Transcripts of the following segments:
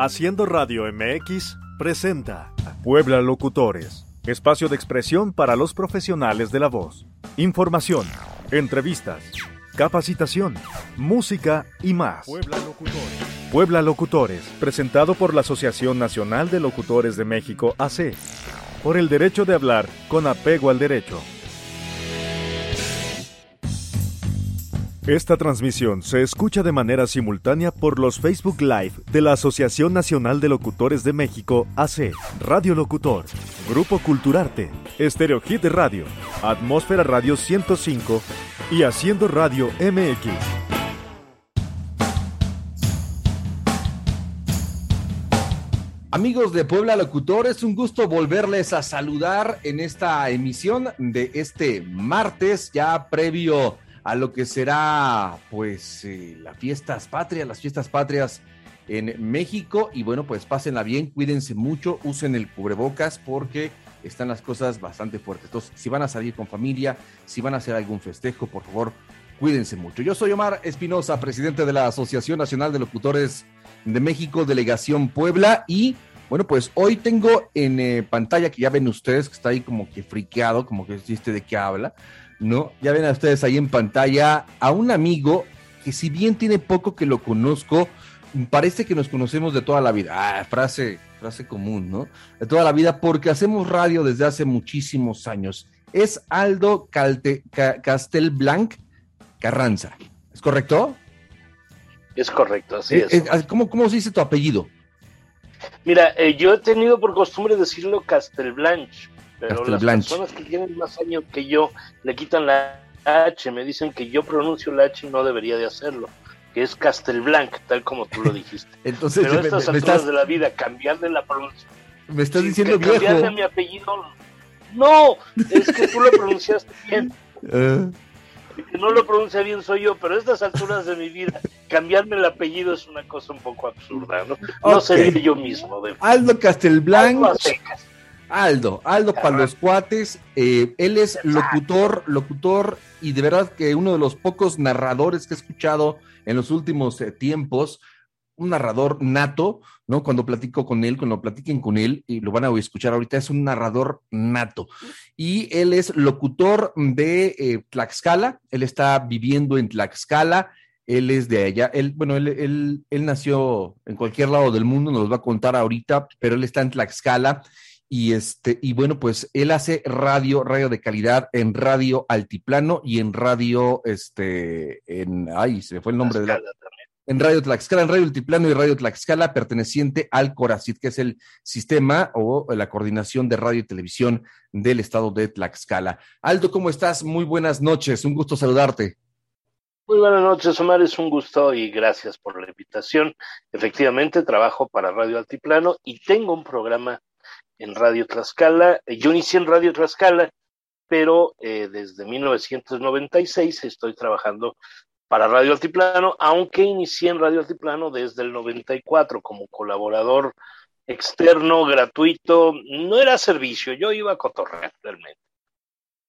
Haciendo Radio MX presenta Puebla Locutores, espacio de expresión para los profesionales de la voz. Información, entrevistas, capacitación, música y más. Puebla Locutores. Puebla Locutores, presentado por la Asociación Nacional de Locutores de México, AC, por el derecho de hablar con apego al derecho. Esta transmisión se escucha de manera simultánea por los Facebook Live de la Asociación Nacional de Locutores de México, AC, Radio Locutor, Grupo Culturarte, Estéreo Hit Radio, Atmósfera Radio 105 y Haciendo Radio MX. Amigos de Puebla Locutores, un gusto volverles a saludar en esta emisión de este martes, ya previo a lo que será pues eh, las fiestas patrias, las fiestas patrias en México y bueno, pues pásenla bien, cuídense mucho, usen el cubrebocas porque están las cosas bastante fuertes. Entonces, si van a salir con familia, si van a hacer algún festejo, por favor, cuídense mucho. Yo soy Omar Espinosa, presidente de la Asociación Nacional de Locutores de México, Delegación Puebla y bueno, pues hoy tengo en eh, pantalla que ya ven ustedes que está ahí como que friqueado, como que existe de qué habla, ¿no? Ya ven a ustedes ahí en pantalla a un amigo que si bien tiene poco que lo conozco, parece que nos conocemos de toda la vida. Ah, frase, frase común, ¿no? De toda la vida, porque hacemos radio desde hace muchísimos años. Es Aldo Calte, Castelblanc Carranza. ¿Es correcto? Es correcto, así es. Eh, eh, ¿cómo, ¿Cómo se dice tu apellido? Mira, eh, yo he tenido por costumbre decirlo Castelblanche, pero las personas que tienen más años que yo le quitan la H, me dicen que yo pronuncio la H y no debería de hacerlo, que es Castelblanc, tal como tú lo dijiste. Entonces, pero estas alturas de la vida, cambiarle la pronunciación. Me estás diciendo viejo. Cambiarle mi apellido. No, es que tú lo pronunciaste bien. Uh que no lo pronuncia bien soy yo, pero a estas alturas de mi vida, cambiarme el apellido es una cosa un poco absurda, ¿no? No okay. sería yo mismo. De... Aldo Castelblanc. Aldo, Aldo para los cuates, eh, él es locutor, locutor y de verdad que uno de los pocos narradores que he escuchado en los últimos eh, tiempos, un narrador nato, ¿no? Cuando platico con él, cuando platiquen con él, y lo van a escuchar ahorita, es un narrador nato. Y él es locutor de eh, Tlaxcala, él está viviendo en Tlaxcala, él es de allá, él, bueno, él, él, él nació en cualquier lado del mundo, nos va a contar ahorita, pero él está en Tlaxcala. Y este, y bueno, pues él hace radio, radio de calidad en radio altiplano y en radio, este, en, ay, se me fue el nombre de la en Radio Tlaxcala, en Radio Altiplano y Radio Tlaxcala, perteneciente al CORACIT, que es el sistema o la coordinación de radio y televisión del estado de Tlaxcala. Aldo, ¿cómo estás? Muy buenas noches, un gusto saludarte. Muy buenas noches, Omar, es un gusto y gracias por la invitación. Efectivamente, trabajo para Radio Altiplano y tengo un programa en Radio Tlaxcala. Yo inicié en Radio Tlaxcala, pero eh, desde 1996 estoy trabajando para Radio Altiplano, aunque inicié en Radio Altiplano desde el 94 como colaborador externo, gratuito, no era servicio, yo iba a cotorrear realmente.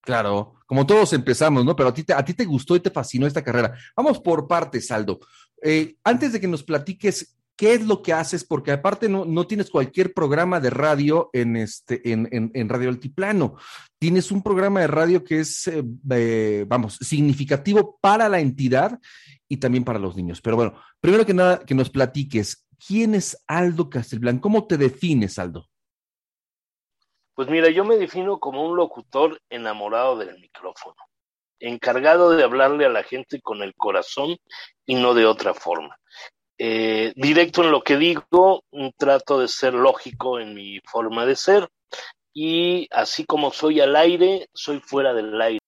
Claro, como todos empezamos, ¿no? Pero a ti te, a ti te gustó y te fascinó esta carrera. Vamos por partes, Aldo. Eh, antes de que nos platiques qué es lo que haces, porque aparte no, no tienes cualquier programa de radio en, este, en, en, en Radio Altiplano. Tienes un programa de radio que es, eh, eh, vamos, significativo para la entidad y también para los niños. Pero bueno, primero que nada, que nos platiques, ¿quién es Aldo Castelblanc? ¿Cómo te defines, Aldo? Pues mira, yo me defino como un locutor enamorado del micrófono, encargado de hablarle a la gente con el corazón y no de otra forma eh, directo en lo que digo, trato de ser lógico en mi forma de ser y así como soy al aire, soy fuera del aire.